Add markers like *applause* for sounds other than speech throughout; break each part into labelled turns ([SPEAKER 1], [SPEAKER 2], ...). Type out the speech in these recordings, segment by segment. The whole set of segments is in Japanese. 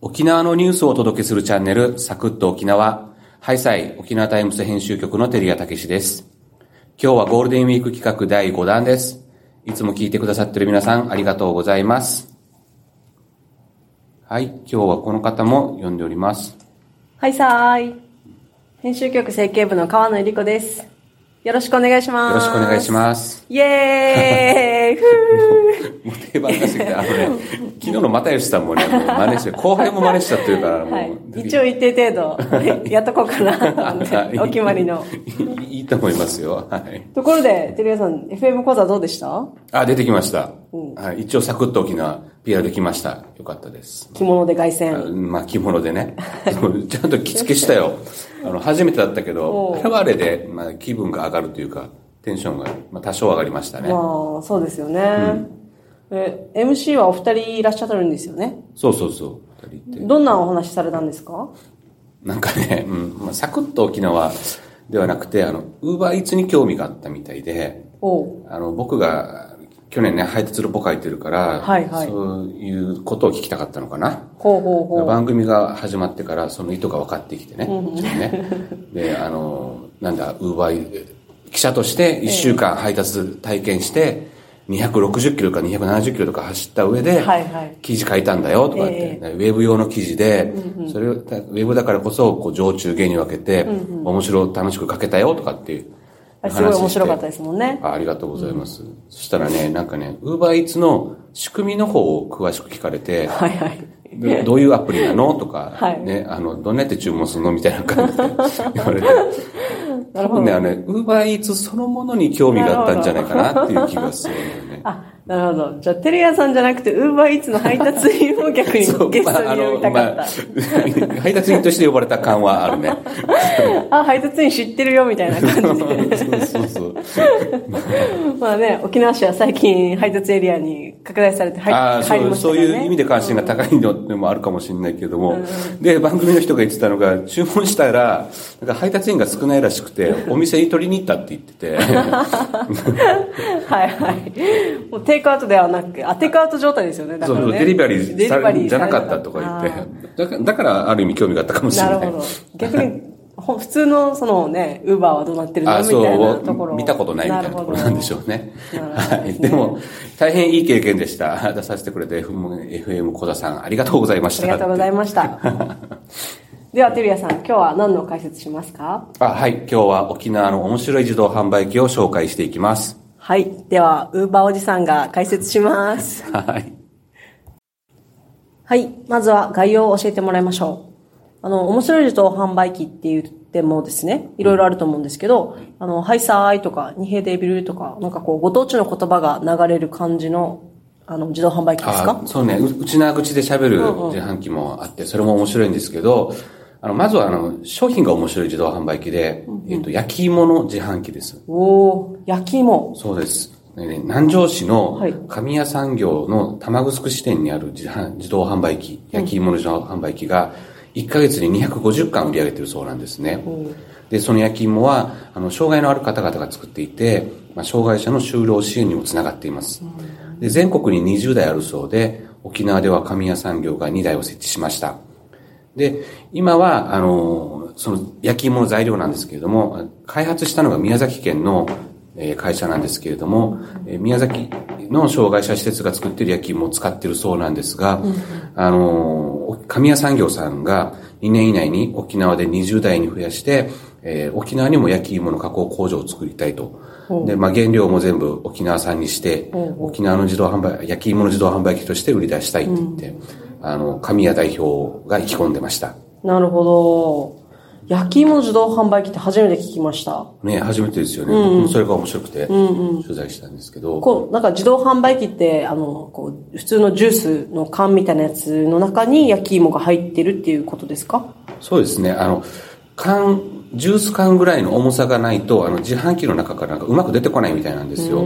[SPEAKER 1] 沖縄のニュースをお届けするチャンネル、サクッと沖縄、ハイサイ沖縄タイムズ編集局の照屋武史です。今日はゴールデンウィーク企画第5弾です。いつも聞いてくださっている皆さん、ありがとうございます。はい、今日はこの方も呼んでおります。
[SPEAKER 2] はいさーい。編集局政経部の川野恵理子です。よろしくお願いします。
[SPEAKER 1] よろしくお願いします。
[SPEAKER 2] イエーイふ
[SPEAKER 1] もう定番がすぎて、あのね、*laughs* 昨日の又吉さんもね、もう真似して、後輩も真似したっていうから、もう、
[SPEAKER 2] ーはい。一応一定程度、やっとこうかな *laughs* お決まりの。
[SPEAKER 1] いいと思いますよ。はい。
[SPEAKER 2] ところで、テレビさん、FM 講座どうでした？
[SPEAKER 1] あ、出てきました。はい、一応サクッと沖縄 PR できました。よかったです。
[SPEAKER 2] 着物で凱
[SPEAKER 1] あ
[SPEAKER 2] 旋。
[SPEAKER 1] まあ、着物でね。*laughs* ちゃんと着付けしたよ。あの、初めてだったけ
[SPEAKER 2] お
[SPEAKER 1] ど、
[SPEAKER 2] う
[SPEAKER 1] あれはあれで、まあ、気分が上がるというか、テンションが、まあ、多少上がりましたね。
[SPEAKER 2] まあ、そうですよね。え、MC はお二人いらっしゃるんですよね？
[SPEAKER 1] そうそうそう。二人って。
[SPEAKER 2] どんなお話されたんですか？
[SPEAKER 1] なんかね、うん、まあ、サクッと沖縄ではなくて、あの、ウーバーイーツに興味があったみたいで、あの、僕が、去年ね、配達ルポ書いてるから、
[SPEAKER 2] はいはい
[SPEAKER 1] そういうことを聞きたかったのかな。
[SPEAKER 2] ほうほうほう。
[SPEAKER 1] 番組が始まってからその意図が分かってきてね。ねで、あの、なんだ、ウーバー、記者として1週間配達体験して、260キロか270キロとか走った上で、記事書いたんだよとかって、ウェブ用の記事で、それを、ウェブだからこそ、こう、上中下に分けて、面白楽しく書けたよとかっていう
[SPEAKER 2] あすごい面白かったですもんね。
[SPEAKER 1] あありがとうございます。そしたらね、なんかね、ウーバーイーツの仕組みの方を詳しく聞かれて、
[SPEAKER 2] はいはい。
[SPEAKER 1] どどういうアプリなのとか、
[SPEAKER 2] はい
[SPEAKER 1] ね、あの、どんなやって注文するのみたいな感じで言われて。多分ね、あのね、ウーバーイーツそのものに興味があったんじゃないかなっていう気がするんだよね。
[SPEAKER 2] あ、なるほど。じゃあ、テレ屋さんじゃなくて、ウーバーイーツの配達員を逆に *laughs* ゲストに呼びたかった。
[SPEAKER 1] まあまあ *laughs* 配達員として呼ばれた感はあるね。*laughs*
[SPEAKER 2] あ、配達員知ってるよ、みたいな感じで。
[SPEAKER 1] そうそうそう。
[SPEAKER 2] まあね、沖縄市は最近配達エリアに拡大されて入まね。
[SPEAKER 1] そういう意味で関心が高いのでもあるかもしれないけども。で、番組の人が言ってたのが、注文したら、なんか配達員が少ないらしくて、お店に取りに行ったって言ってて。
[SPEAKER 2] はいはい。イクアウトではなく、あ、テイクアウト状態ですよね。だからね
[SPEAKER 1] そうそう、デリバリーさ
[SPEAKER 2] れ
[SPEAKER 1] じゃなかったとか言って。だから、ある意味興味があったかもしれな。
[SPEAKER 2] ないるほど。逆に、ほ普通のそのね、ウーバーはどうなってるの？
[SPEAKER 1] あ
[SPEAKER 2] みたいなところ
[SPEAKER 1] 見たことないみたいなところなんでしょうね。
[SPEAKER 2] なるほど *laughs*
[SPEAKER 1] はい。でも、大変いい経験でした。*laughs* 出させてくれて、FM, FM 小田さん、ありがとうございました。
[SPEAKER 2] ありがとうございました。*laughs* では、テリアさん、今日は何の解説しますか？
[SPEAKER 1] あはい。今日は沖縄の面白い自動販売機を紹介していきます。
[SPEAKER 2] はい。では、ウーバーおじさんが解説します。*laughs*
[SPEAKER 1] はい。
[SPEAKER 2] はい。まずは概要を教えてもらいましょう。あの、面白い自動販売機って言ってもですね、いろいろあると思うんですけど、あの、ハイサーイとか、ニヘデビルとか、なんかこう、ご当地の言葉が流れる感じの、あの、自動販売機ですか？
[SPEAKER 1] あそうね、う内縄口で喋る自販機もあって、それも面白いんですけど、あの、まずはあの、商品が面白い自動販売機で、えっと、焼き芋の自販機です。
[SPEAKER 2] おー、焼き芋。
[SPEAKER 1] そうです。ね南城市の
[SPEAKER 2] はい
[SPEAKER 1] 神谷産業の玉城支店にある自販自動販売機、焼き芋の自動販売機が、1ヶ月に250巻売り上げてるそうなんですね。で、その焼き芋は、あの、障害のある方々が作っていて、まあ、障害者の就労支援にもつながっています。で、全国に20台あるそうで、沖縄では神谷産業が2台を設置しました。で、今は、あの、その焼き芋の材料なんですけれども、開発したのが宮崎県のえー会社なんですけれども、えー宮崎の障害者施設が作っている焼き芋を使っているそうなんですが、あの、神谷産業さんが2年以内に沖縄で20台に増やして、えー沖縄にも焼き芋の加工工場を作りたいと。で、まあ、原料も全部沖縄産にして、沖縄の自動販売、焼き芋の自動販売機として売り出したいって言って、あの、神谷代表が意気込んでました。
[SPEAKER 2] なるほど。焼き芋の自動販売機って初めて聞きました。
[SPEAKER 1] ね、初めてですよね。僕もそれが面白くて、取材したんですけど、
[SPEAKER 2] こう、なんか自動販売機って、あの、こう、普通のジュースの缶みたいなやつの中に焼き芋が入ってるっていうことですか？
[SPEAKER 1] そうですね。あの、缶、ジュース缶ぐらいの重さがないと、あの、自販機の中からなんかうまく出てこないみたいなんですよ。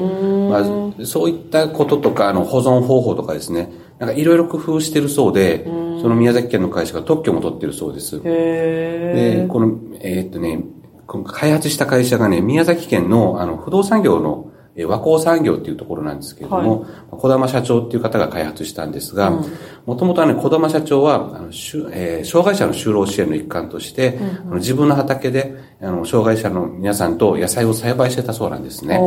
[SPEAKER 1] まあ、そういったこととか、あの、保存方法とかですね。なんかいろいろ工夫してるそうで、その宮崎県の会社が特許も取ってるそうです。
[SPEAKER 2] へ
[SPEAKER 1] で、この、えーっとね、この開発した会社がね、宮崎県のあの不動産業のえー和光産業っていうところなんですけれども、小玉社長っていう方が開発したんですが、もともとはね、小玉社長は、あの、えー障害者の就労支援の一環として、あの自分の畑で、あの、障害者の皆さんと野菜を栽培してたそうなんですね。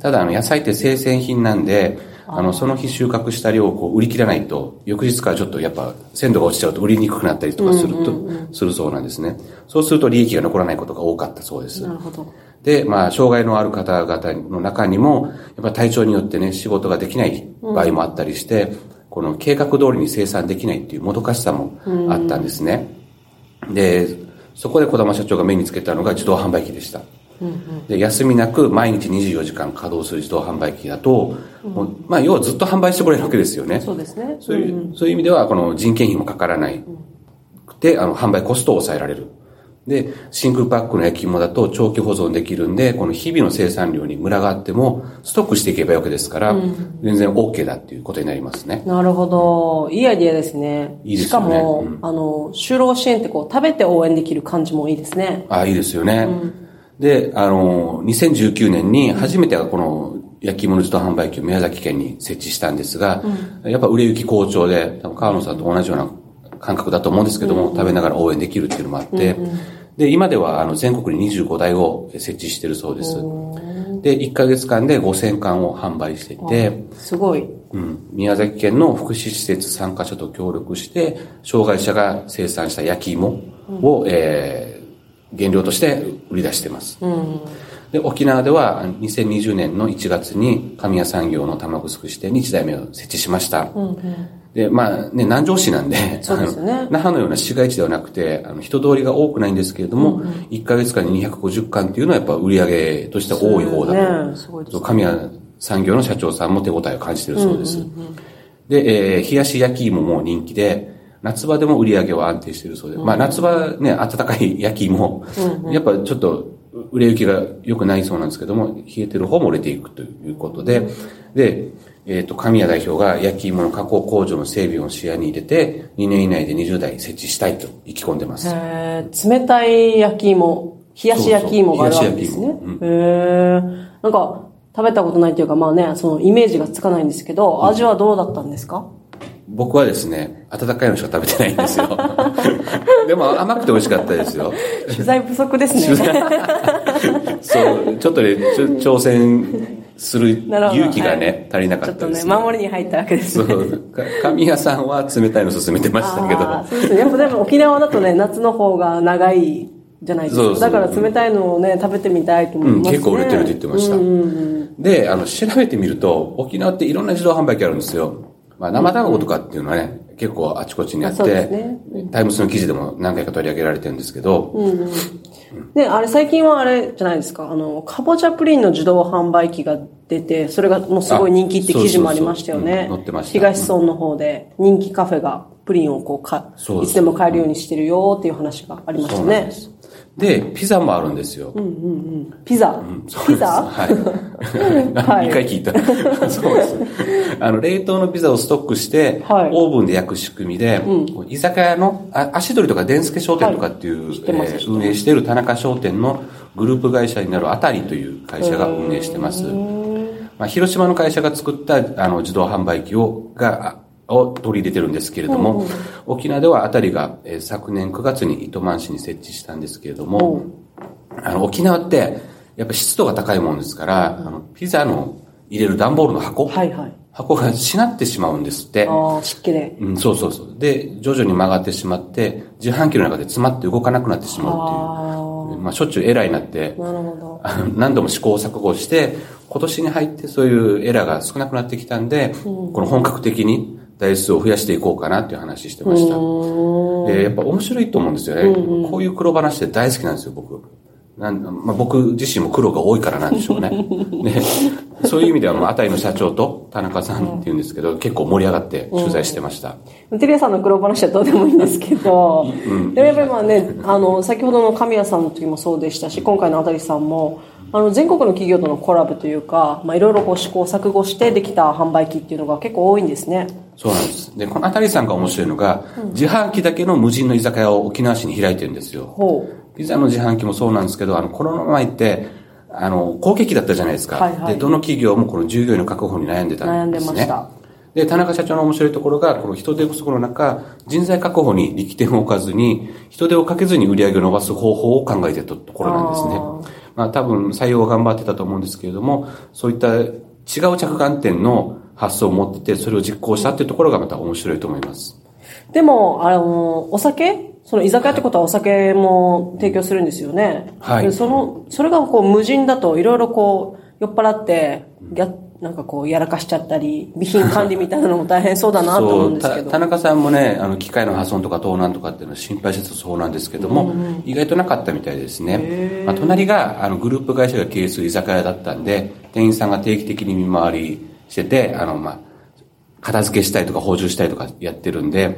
[SPEAKER 1] ただ、あの、野菜って生鮮品なんで、あの、その日収穫した量をこう売り切らないと、翌日からちょっとやっぱ鮮度が落ちちゃうと売りにくくなったりとかすると、するそうなんですね。そうすると利益が残らないことが多かったそうです。
[SPEAKER 2] なるほど。
[SPEAKER 1] で、まあ、障害のある方々の中にも、やっぱ体調によってね、仕事ができない場合もあったりして、この計画通りに生産できないっていうもどかしさもあったんですね。で、そこで小玉社長が目につけたのが自動販売機でした。で休みなく毎日24時間稼働する自動販売機だと、もうまあ、要はずっと販売してくれるわけですよね。
[SPEAKER 2] そうですね。
[SPEAKER 1] そういう、そういう意味では、この人件費もかからないくて、あの、販売コストを抑えられる。で、シングルパックの焼き芋だと長期保存できるんで、この日々の生産量にムラがあっても、ストックしていけばいいわけですから、全然 OK だっていうことになりますね。
[SPEAKER 2] なるほど。いいアイディアですね。
[SPEAKER 1] いいですよね
[SPEAKER 2] しかも、
[SPEAKER 1] うん
[SPEAKER 2] あの、就労支援ってこう、食べて応援できる感じもいいですね。
[SPEAKER 1] ああ、いいですよね。で、あの、2019年に初めてこの焼き芋の自動販売機を宮崎県に設置したんですが、やっぱ売れ行き好調で、多分川野さんと同じような感覚だと思うんですけども、食べながら応援できるっていうのもあって、で、今ではあの全国に25台を設置してるそうです。で、1ヶ月間で5000缶を販売していて、
[SPEAKER 2] すごい。
[SPEAKER 1] うん、宮崎県の福祉施設3カ所と協力して、障害者が生産した焼き芋を、えー原料として売り出しています。で、沖縄では2020年の1月に神谷産業の卵すくし店に1台目を設置しました。で、まあね、南城市なんで、
[SPEAKER 2] そうですよね。
[SPEAKER 1] 那覇のような市街地ではなくて、あの人通りが多くないんですけれども、1ヶ月間に250缶っていうのはやっぱ売り上げとしては多い方だと。
[SPEAKER 2] ね。すごいですね。
[SPEAKER 1] 神谷産業の社長さんも手応えを感じているそうです。で、えー冷やし焼き芋も人気で、夏場でも売り上げは安定しているそうで、まあ夏場ね、暖かい焼き芋、やっぱちょっと売れ行きが良くないそうなんですけども、冷えてる方も売れていくということで、で、えっ、と、神谷代表が焼き芋の加工工場の整備を視野に入れて、2年以内で20台設置したいと意気込んでます。
[SPEAKER 2] へー冷たい焼き芋、冷やし焼き芋があるわけですね
[SPEAKER 1] そうそう冷やし。
[SPEAKER 2] へーなんか、食べたことないというか、まあね、そのイメージがつかないんですけど、味はどうだったんですか？
[SPEAKER 1] 僕はですね、温かいのしか食べてないんですよ。*laughs* でも甘くて美味しかったですよ。
[SPEAKER 2] 取材不足ですね。
[SPEAKER 1] そう、ちょっとね、挑戦する勇気がね、足りなか
[SPEAKER 2] ちょっとね、
[SPEAKER 1] ったです、ね。
[SPEAKER 2] 守りに入ったわけですね。
[SPEAKER 1] そう。か神谷さんは冷たいの勧めてましたけど。
[SPEAKER 2] そうですね。やっぱでも沖縄だとね、夏の方が長いじゃないですか。
[SPEAKER 1] そうそう
[SPEAKER 2] だから冷たいのをね、食べてみたいと思
[SPEAKER 1] うん、
[SPEAKER 2] いますね。
[SPEAKER 1] 結構売れてるって言ってました。で、あの、調べてみると、沖縄っていろんな自動販売機あるんですよ。まあ、生卵とかっていうのはね、結構あちこちにあっ
[SPEAKER 2] あそうです
[SPEAKER 1] て、
[SPEAKER 2] ね
[SPEAKER 1] タイムスの記事でも何回か取り上げられてるんですけど、
[SPEAKER 2] ね、あれ最近はあれじゃないですか。あの、かぼちゃプリンの自動販売機が出て、それがもうすごい人気って記事もありましたよね。
[SPEAKER 1] あそうそうそう。うん載ってました。
[SPEAKER 2] 東村の方で人気カフェがプリンをこうかいつでも買えるようにしてるよっていう話がありましたね。
[SPEAKER 1] そうで。ピザもあるんですよ。
[SPEAKER 2] ピザ、
[SPEAKER 1] そうです
[SPEAKER 2] ピザ？
[SPEAKER 1] はい。*laughs*
[SPEAKER 2] はい
[SPEAKER 1] 2回聞いた？*laughs* そうです。あの、冷凍のピザをストックして、
[SPEAKER 2] はい
[SPEAKER 1] オーブンで焼く仕組みで、居酒屋の、あ足取りとか伝助商店とかっていう、
[SPEAKER 2] 知ってます
[SPEAKER 1] えー運営している田中商店のグループ会社になるあたりという会社が運営してます。まあ、広島の会社が作ったあの自動販売機を、が、あを取り入れてるんですけれども、沖縄ではあたりが、えー昨年9月に糸満市に設置したんですけれども、あの、沖縄って、やっぱ湿度が高いもんですから、あの、ピザの入れる段ボールの箱、
[SPEAKER 2] はいはい。
[SPEAKER 1] 箱がしなってしまうんですって。
[SPEAKER 2] ああ、湿気で。
[SPEAKER 1] うん、そうそうそう。で、徐々に曲がってしまって、自販機の中で詰まって動かなくなってしまうっていう。まあ、しょっちゅうエラーになって、
[SPEAKER 2] なるほど。
[SPEAKER 1] 何度も試行錯誤して、今年に入ってそういうエラーが少なくなってきたんで、この本格的に台数を増やしていこうかなっていう話してました。でやっぱ面白いと思うんですよね。こういう黒話って大好きなんですよ、僕。なんまあ、僕自身も苦労が多いからなんでしょうね。*laughs* でそういう意味では、まあ、あたりの社長と田中さんっていうんですけど、結構盛り上がって取材してました。
[SPEAKER 2] テレアさんの黒話はどうでもいいんですけど、でもやっぱりまあね、あの、先ほどの神谷さんの時もそうでしたし、今回のあたりさんも、あの、全国の企業とのコラボというか、まあいろいろこう試行錯誤してできた販売機っていうのが結構多いんですね。
[SPEAKER 1] そうなんです。で、このあたりさんが面白いのが、自販機だけの無人の居酒屋を沖縄市に開いてるんですよ。
[SPEAKER 2] ほ
[SPEAKER 1] ピザの自販機もそうなんですけど、あの、コロナ前って、あの、好景気だったじゃないですか。
[SPEAKER 2] はいはい
[SPEAKER 1] で、どの企業もこの従業員の確保に悩んでた
[SPEAKER 2] 悩ん
[SPEAKER 1] んでね。
[SPEAKER 2] ですました。
[SPEAKER 1] で、田中社長の面白いところが、この人手不足の中、人材確保に力点を置かずに、人手をかけずに売り上げを伸ばす方法を考えてたところなんですね
[SPEAKER 2] あ。
[SPEAKER 1] まあ多分採用は頑張ってたと思うんですけれども、そういった違う着眼点の発想を持ってて、それを実行したっていうところがまた面白いと思います。
[SPEAKER 2] でも、あの、お酒？その居酒屋ってことはお酒も提供するんですよね。
[SPEAKER 1] はい
[SPEAKER 2] でその、それがこう無人だといろいろこう、酔っ払って、や、なんかこう、やらかしちゃったり、備品管理みたいなのも大変そうだなと思うんですけど。
[SPEAKER 1] た田中さんもね、あの、機械の破損とか盗難とかっていうのは心配してたそうなんですけども、意外となかったみたいですね。まあ、隣が、あの、グループ会社が経営する居酒屋だったんで、店員さんが定期的に見回りしてて、あの、まあ、片付けしたいとか補充したいとかやってるんで、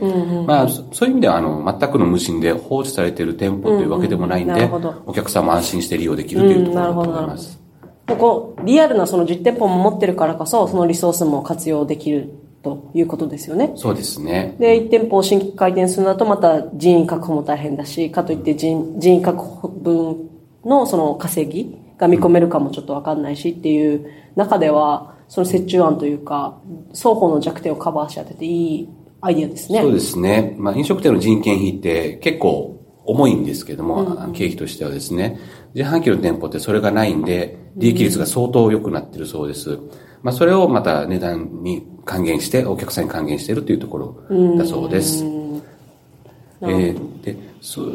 [SPEAKER 1] まあ、そそういう意味では、あの、全くの無人で放置されている店舗というわけでもないんで
[SPEAKER 2] うんうん
[SPEAKER 1] お客さんも安心して利用できるというところだと思います。
[SPEAKER 2] もうこう、リアルなその実店舗も持ってるからこそ、そのリソースも活用できるということですよね。
[SPEAKER 1] そうですね。
[SPEAKER 2] で、1店舗を新規開店するのだとまた人員確保も大変だし、かといって人人員確保分のその稼ぎが見込めるかもちょっとわかんないしっていう中では、その折衷案というか、双方の弱点をカバーし当てていいアイディアですね。
[SPEAKER 1] そうですね。まあ、飲食店の人件費って結構重いんですけども、経費としてはですね。自販機の店舗ってそれがないんで、利益率が相当良くなってるそうです。まあ、それをまた値段に還元して、お客さんに還元しているというところだそうです。えーで、そう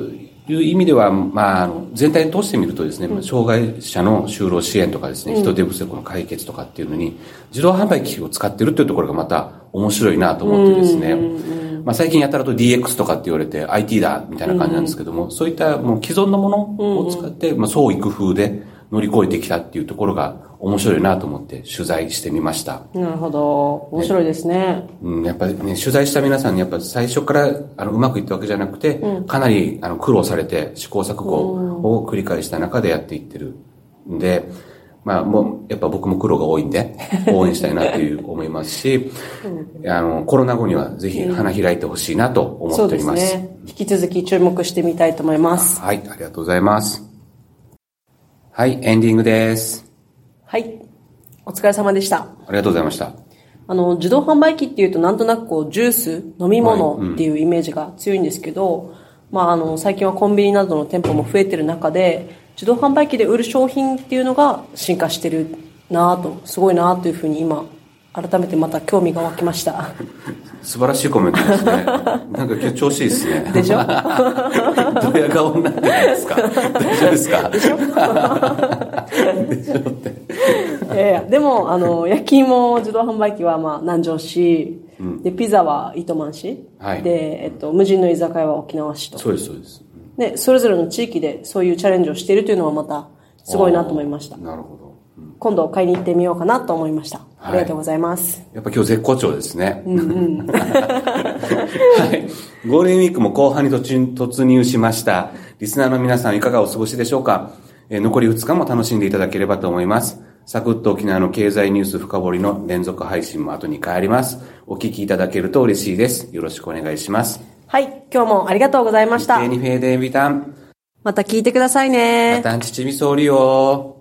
[SPEAKER 1] いう意味では、まあ、あの全体に通してみるとですね、障害者の就労支援とかですね、人手不足の解決とかっていうのに、自動販売機器を使ってるっていうところがまた面白いなと思ってですね、まあ、最近やたらと DX とかって言われて IT だみたいな感じなんですけども、そういったもう既存のものを使って、まあ、創意工夫で乗り越えてきたっていうところが面白いなと思って取材してみました。
[SPEAKER 2] なるほど。面白いですね。
[SPEAKER 1] うん、やっぱりね、取材した皆さんにやっぱ最初からあのうまくいったわけじゃなくて、かなりあの苦労されて試行錯誤を繰り返した中でやっていってるんで、まあもうやっぱ僕も苦労が多いんで *laughs* 応援したいなという思いますし、あのコロナ後にはぜひ花開いてほしいなと思っております。
[SPEAKER 2] すね。引き続き注目してみたいと思います。
[SPEAKER 1] はい、ありがとうございます。はい、エンディングです。
[SPEAKER 2] はい。お疲れ様でした。
[SPEAKER 1] ありがとうございました。
[SPEAKER 2] あの、自動販売機っていうとなんとなくこう、ジュース、飲み物っていうイメージが強いんですけど、まああの、最近はコンビニなどの店舗も増えてる中で、自動販売機で売る商品っていうのが進化してるなぁと、すごいなぁというふうに今、改めてまた興味が湧きました。
[SPEAKER 1] 素晴らしいコメントですね。*laughs* なんか今日調子いいですね。
[SPEAKER 2] でしょ？*laughs*
[SPEAKER 1] ドヤ顔になってないですか？*laughs* 大丈夫ですか？でしょ？でしょって。
[SPEAKER 2] いやいや、でも、あの、焼き芋自動販売機は、まあ、南城市、で、ピザは糸満市、
[SPEAKER 1] はい
[SPEAKER 2] で、えっと、無人の居酒屋は沖縄市と。
[SPEAKER 1] そうです、そうです。
[SPEAKER 2] で、それぞれの地域でそういうチャレンジをしているというのはまた、すごいなと思いました。
[SPEAKER 1] なるほど。
[SPEAKER 2] 今度買いに行ってみようかなと思いました。ありがとうございます。
[SPEAKER 1] やっぱ今日絶好調ですね。*laughs* はい。ゴールデンウィークも後半に突突入しました。リスナーの皆さんいかがお過ごしでしょうか、えー残り2日も楽しんでいただければと思います。サクッと沖縄の経済ニュース深掘りの連続配信も後に変わります。お聞きいただけると嬉しいです。よろしくお願いします。
[SPEAKER 2] はい、今日もありがとうございました
[SPEAKER 1] フェ。ニフェーデンビタン。
[SPEAKER 2] また聞いてくださいね。
[SPEAKER 1] またんちちみそうりよ